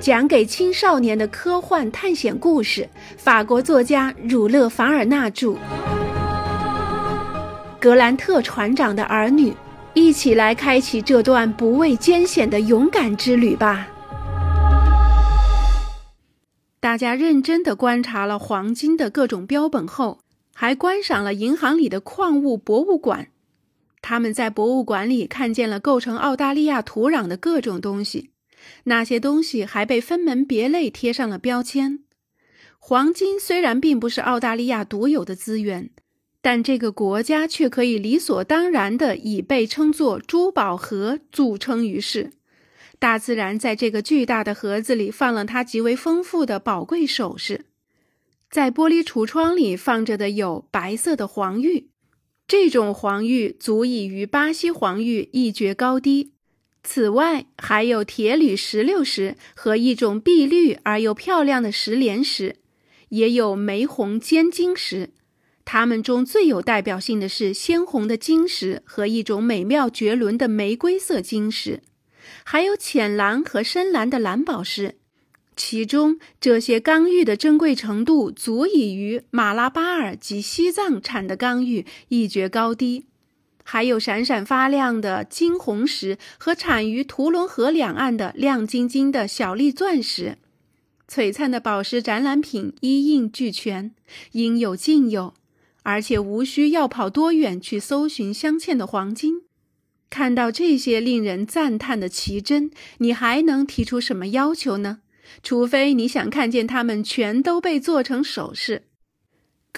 讲给青少年的科幻探险故事。法国作家儒勒·凡尔纳著。格兰特船长的儿女，一起来开启这段不畏艰险的勇敢之旅吧！大家认真地观察了黄金的各种标本后，还观赏了银行里的矿物博物馆。他们在博物馆里看见了构成澳大利亚土壤的各种东西，那些东西还被分门别类贴上了标签。黄金虽然并不是澳大利亚独有的资源，但这个国家却可以理所当然地以被称作“珠宝盒”著称于世。大自然在这个巨大的盒子里放了它极为丰富的宝贵首饰，在玻璃橱窗里放着的有白色的黄玉。这种黄玉足以与巴西黄玉一决高低。此外，还有铁铝石榴石和一种碧绿而又漂亮的石莲石，也有玫红尖晶石。它们中最有代表性的是鲜红的晶石和一种美妙绝伦的玫瑰色晶石，还有浅蓝和深蓝的蓝宝石。其中这些刚玉的珍贵程度，足以与马拉巴尔及西藏产的刚玉一决高低。还有闪闪发亮的金红石和产于图伦河两岸的亮晶晶的小粒钻石，璀璨的宝石展览品一应俱全，应有尽有，而且无需要跑多远去搜寻镶嵌的黄金。看到这些令人赞叹的奇珍，你还能提出什么要求呢？除非你想看见它们全都被做成首饰，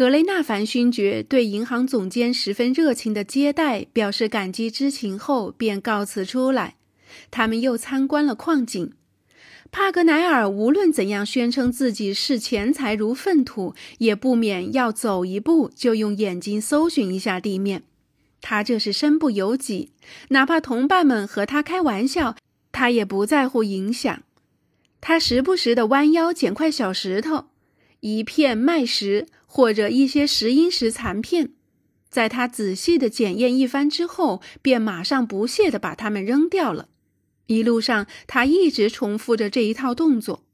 格雷纳凡勋爵对银行总监十分热情的接待表示感激之情后，便告辞出来。他们又参观了矿井。帕格奈尔无论怎样宣称自己视钱财如粪土，也不免要走一步就用眼睛搜寻一下地面。他这是身不由己，哪怕同伴们和他开玩笑，他也不在乎影响。他时不时地弯腰捡块小石头，一片麦石或者一些石英石残片，在他仔细地检验一番之后，便马上不屑地把它们扔掉了。一路上，他一直重复着这一套动作。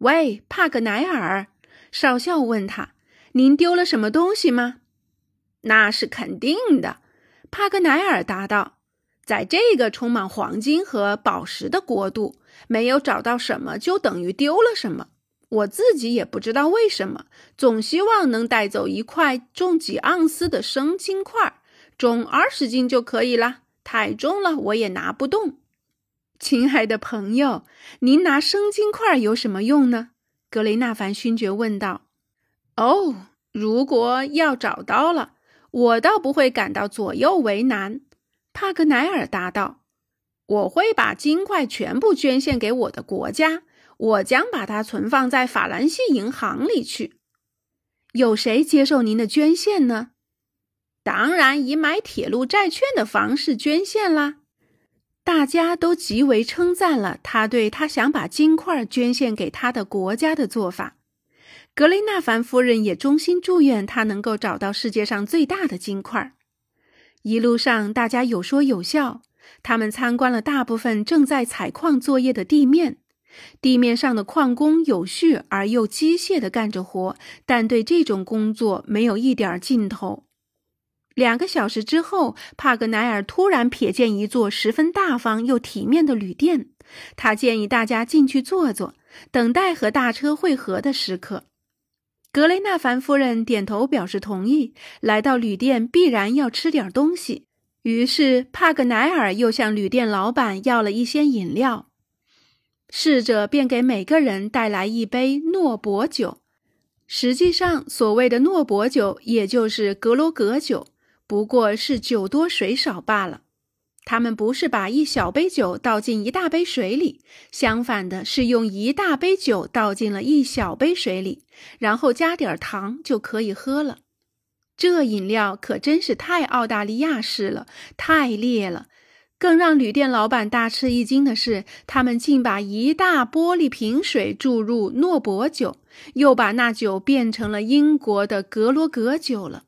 喂，帕格奈尔，少校问他：“您丢了什么东西吗？”“那是肯定的。”帕格奈尔答道。在这个充满黄金和宝石的国度，没有找到什么就等于丢了什么。我自己也不知道为什么，总希望能带走一块重几盎司的生金块，重二十斤就可以了。太重了，我也拿不动。亲爱的朋友，您拿生金块有什么用呢？格雷纳凡勋爵问道。哦，如果要找到了，我倒不会感到左右为难。帕格奈尔答道：“我会把金块全部捐献给我的国家，我将把它存放在法兰西银行里去。有谁接受您的捐献呢？当然，以买铁路债券的方式捐献啦。大家都极为称赞了他对他想把金块捐献给他的国家的做法。格雷纳凡夫人也衷心祝愿他能够找到世界上最大的金块。”一路上，大家有说有笑。他们参观了大部分正在采矿作业的地面，地面上的矿工有序而又机械地干着活，但对这种工作没有一点劲头。两个小时之后，帕格奈尔突然瞥见一座十分大方又体面的旅店，他建议大家进去坐坐，等待和大车会合的时刻。格雷纳凡夫人点头表示同意。来到旅店，必然要吃点东西。于是帕格奈尔又向旅店老板要了一些饮料。侍者便给每个人带来一杯诺伯酒。实际上，所谓的诺伯酒，也就是格罗格酒，不过是酒多水少罢了。他们不是把一小杯酒倒进一大杯水里，相反的是用一大杯酒倒进了一小杯水里，然后加点糖就可以喝了。这饮料可真是太澳大利亚式了，太烈了。更让旅店老板大吃一惊的是，他们竟把一大玻璃瓶水注入诺伯酒，又把那酒变成了英国的格罗格酒了。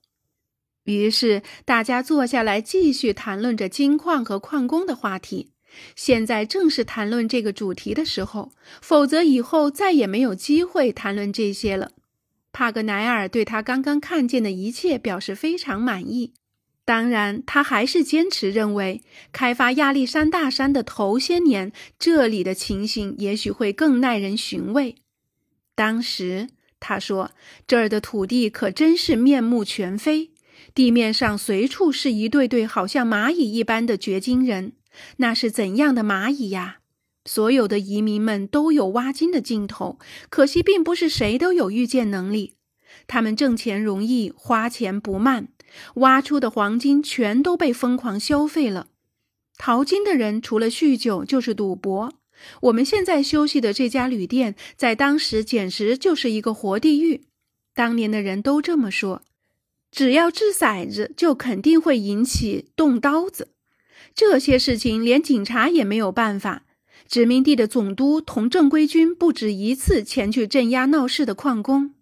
于是大家坐下来，继续谈论着金矿和矿工的话题。现在正是谈论这个主题的时候，否则以后再也没有机会谈论这些了。帕格奈尔对他刚刚看见的一切表示非常满意。当然，他还是坚持认为，开发亚历山大山的头些年，这里的情形也许会更耐人寻味。当时他说：“这儿的土地可真是面目全非，地面上随处是一对对好像蚂蚁一般的掘金人。那是怎样的蚂蚁呀？所有的移民们都有挖金的劲头，可惜并不是谁都有预见能力。他们挣钱容易，花钱不慢。”挖出的黄金全都被疯狂消费了。淘金的人除了酗酒就是赌博。我们现在休息的这家旅店，在当时简直就是一个活地狱。当年的人都这么说。只要掷骰子，就肯定会引起动刀子。这些事情连警察也没有办法。殖民地的总督同正规军不止一次前去镇压闹事的矿工。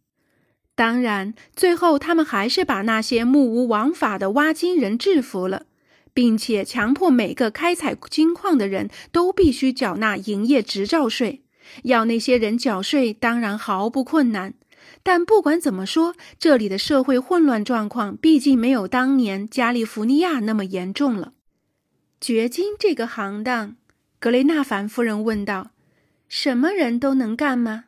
当然，最后他们还是把那些目无王法的挖金人制服了，并且强迫每个开采金矿的人都必须缴纳营业执照税。要那些人缴税，当然毫不困难。但不管怎么说，这里的社会混乱状况毕竟没有当年加利福尼亚那么严重了。掘金这个行当，格雷纳凡夫人问道：“什么人都能干吗？”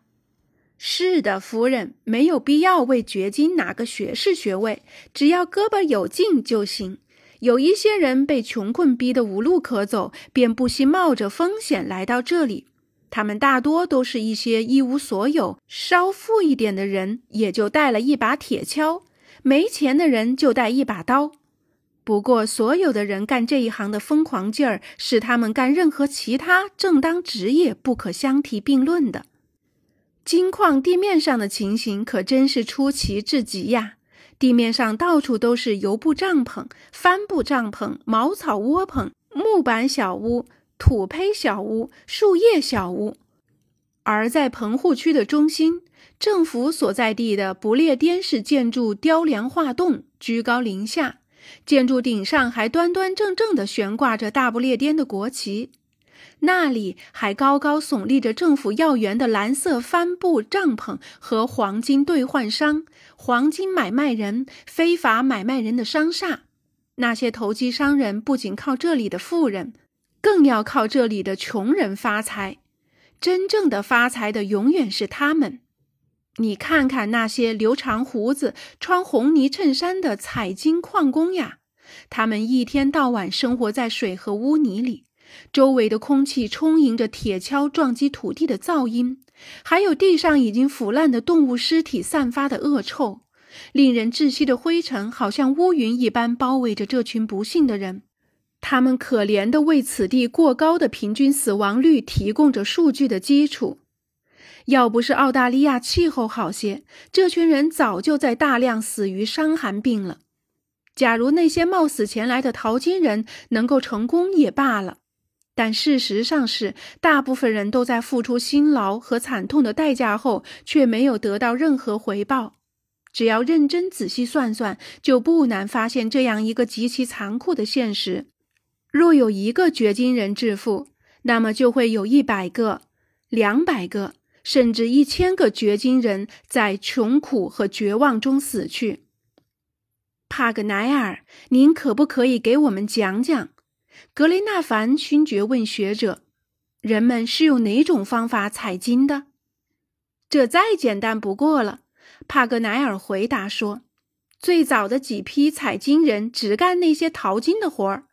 是的，夫人，没有必要为掘金拿个学士学位，只要胳膊有劲就行。有一些人被穷困逼得无路可走，便不惜冒着风险来到这里。他们大多都是一些一无所有、稍富一点的人，也就带了一把铁锹；没钱的人就带一把刀。不过，所有的人干这一行的疯狂劲儿，是他们干任何其他正当职业不可相提并论的。金矿地面上的情形可真是出奇至极呀！地面上到处都是油布帐篷、帆布帐篷、茅草窝棚、木板小屋、土坯小屋、树叶小屋。而在棚户区的中心，政府所在地的不列颠式建筑雕梁画栋，居高临下，建筑顶上还端端正正地悬挂着大不列颠的国旗。那里还高高耸立着政府要员的蓝色帆布帐篷和黄金兑换商、黄金买卖人、非法买卖人的商厦。那些投机商人不仅靠这里的富人，更要靠这里的穷人发财。真正的发财的永远是他们。你看看那些留长胡子、穿红呢衬衫的采金矿工呀，他们一天到晚生活在水和污泥里。周围的空气充盈着铁锹撞击土地的噪音，还有地上已经腐烂的动物尸体散发的恶臭，令人窒息的灰尘好像乌云一般包围着这群不幸的人。他们可怜地为此地过高的平均死亡率提供着数据的基础。要不是澳大利亚气候好些，这群人早就在大量死于伤寒病了。假如那些冒死前来的淘金人能够成功也罢了。但事实上是，大部分人都在付出辛劳和惨痛的代价后，却没有得到任何回报。只要认真仔细算算，就不难发现这样一个极其残酷的现实：若有一个掘金人致富，那么就会有一百个、两百个，甚至一千个掘金人在穷苦和绝望中死去。帕格奈尔，您可不可以给我们讲讲？格雷纳凡勋爵问学者：“人们是用哪种方法采金的？”这再简单不过了。帕格奈尔回答说：“最早的几批采金人只干那些淘金的活儿。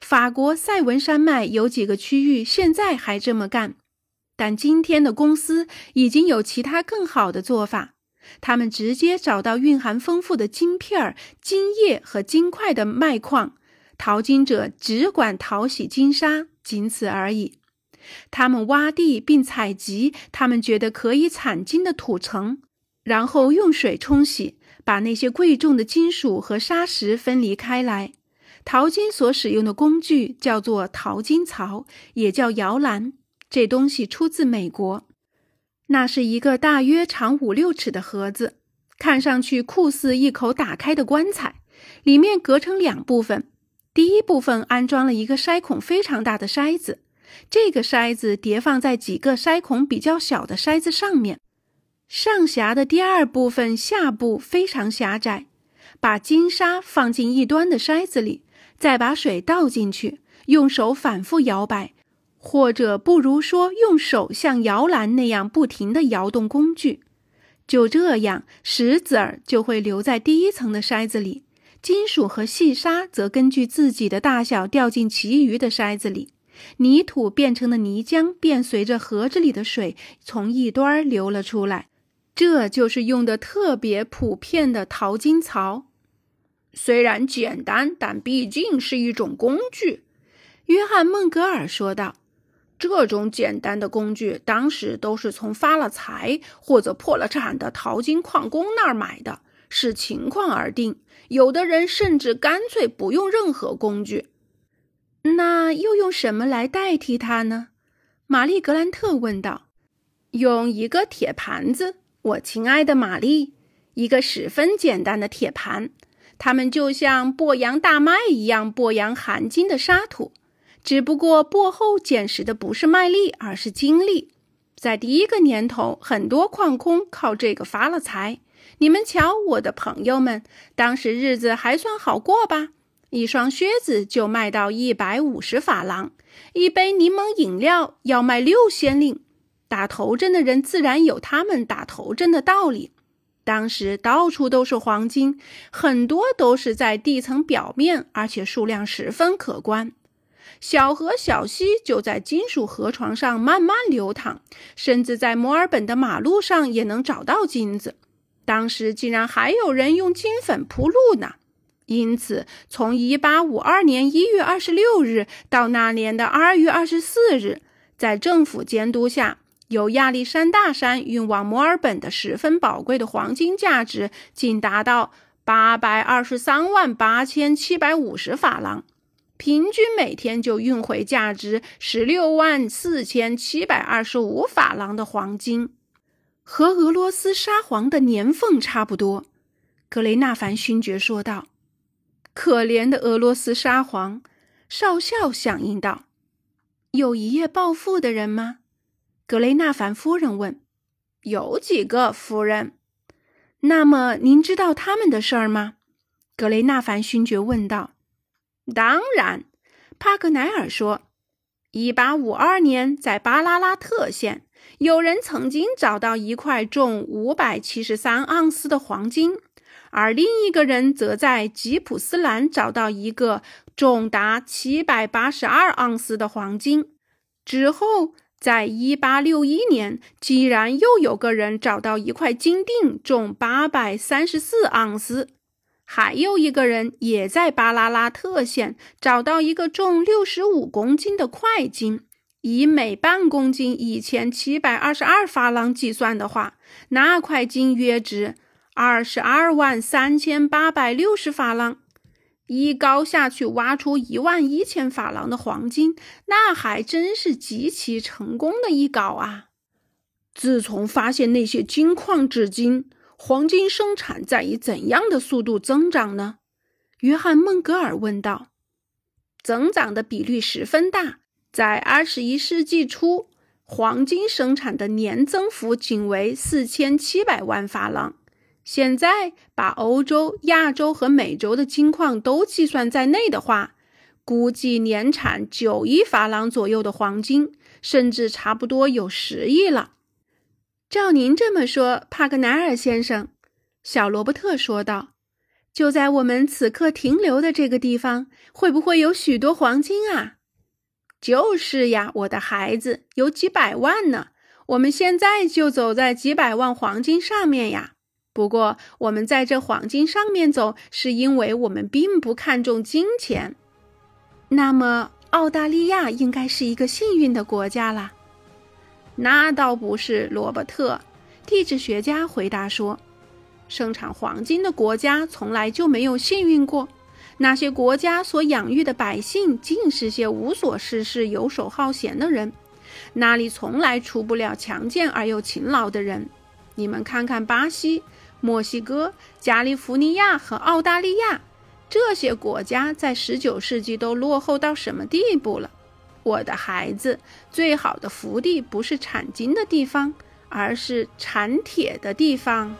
法国塞文山脉有几个区域现在还这么干，但今天的公司已经有其他更好的做法。他们直接找到蕴含丰富的金片、金叶和金块的脉矿。”淘金者只管淘洗金沙，仅此而已。他们挖地并采集他们觉得可以产金的土层，然后用水冲洗，把那些贵重的金属和砂石分离开来。淘金所使用的工具叫做淘金槽，也叫摇篮。这东西出自美国。那是一个大约长五六尺的盒子，看上去酷似一口打开的棺材，里面隔成两部分。第一部分安装了一个筛孔非常大的筛子，这个筛子叠放在几个筛孔比较小的筛子上面，上匣的第二部分下部非常狭窄。把金沙放进一端的筛子里，再把水倒进去，用手反复摇摆，或者不如说用手像摇篮那样不停地摇动工具。就这样，石子儿就会留在第一层的筛子里，金属和细沙则根据自己的大小掉进其余的筛子里。泥土变成的泥浆便随着盒子里的水从一端流了出来。这就是用的特别普遍的淘金槽。虽然简单，但毕竟是一种工具。”约翰·孟格尔说道，“这种简单的工具，当时都是从发了财或者破了产的淘金矿工那儿买的，视情况而定。有的人甚至干脆不用任何工具。那又用什么来代替它呢？”玛丽·格兰特问道。“用一个铁盘子，我亲爱的玛丽，一个十分简单的铁盘。”它们就像播扬大麦一样播扬含金的沙土，只不过播后捡拾的不是麦粒，而是金粒。在第一个年头，很多矿工靠这个发了财。你们瞧，我的朋友们，当时日子还算好过吧？一双靴子就卖到一百五十法郎，一杯柠檬饮料要卖六先令。打头阵的人自然有他们打头阵的道理。当时到处都是黄金，很多都是在地层表面，而且数量十分可观。小河小溪就在金属河床上慢慢流淌，甚至在墨尔本的马路上也能找到金子。当时竟然还有人用金粉铺路呢。因此，从1852年1月26日到那年的2月24日，在政府监督下。由亚历山大山运往墨尔本的十分宝贵的黄金价值，竟达到八百二十三万八千七百五十法郎，平均每天就运回价值十六万四千七百二十五法郎的黄金，和俄罗斯沙皇的年俸差不多。格雷纳凡勋爵说道：“可怜的俄罗斯沙皇！”少校响应道：“有一夜暴富的人吗？”格雷纳凡夫人问：“有几个夫人？那么您知道他们的事儿吗？”格雷纳凡勋爵问道。“当然。”帕格奈尔说，“一八五二年，在巴拉拉特县，有人曾经找到一块重五百七十三盎司的黄金，而另一个人则在吉普斯兰找到一个重达七百八十二盎司的黄金。之后。”在一八六一年，竟然又有个人找到一块金锭，重八百三十四盎司；还有一个人也在巴拉拉特县找到一个重六十五公斤的块金。以每半公斤一千七百二十二法郎计算的话，那块金约值二十二万三千八百六十法郎。一高下去挖出一万一千法郎的黄金，那还真是极其成功的一搞啊！自从发现那些金矿至今，黄金生产在以怎样的速度增长呢？约翰·孟格尔问道。增长的比率十分大，在二十一世纪初，黄金生产的年增幅仅为四千七百万法郎。现在把欧洲、亚洲和美洲的金矿都计算在内的话，估计年产九亿法郎左右的黄金，甚至差不多有十亿了。照您这么说，帕格奈尔先生，小罗伯特说道：“就在我们此刻停留的这个地方，会不会有许多黄金啊？”“就是呀，我的孩子，有几百万呢。我们现在就走在几百万黄金上面呀。”不过，我们在这黄金上面走，是因为我们并不看重金钱。那么，澳大利亚应该是一个幸运的国家啦。那倒不是，罗伯特。地质学家回答说：“生产黄金的国家从来就没有幸运过。那些国家所养育的百姓，尽是些无所事事、游手好闲的人。那里从来出不了强健而又勤劳的人。你们看看巴西。”墨西哥、加利福尼亚和澳大利亚这些国家在十九世纪都落后到什么地步了？我的孩子，最好的福地不是产金的地方，而是产铁的地方。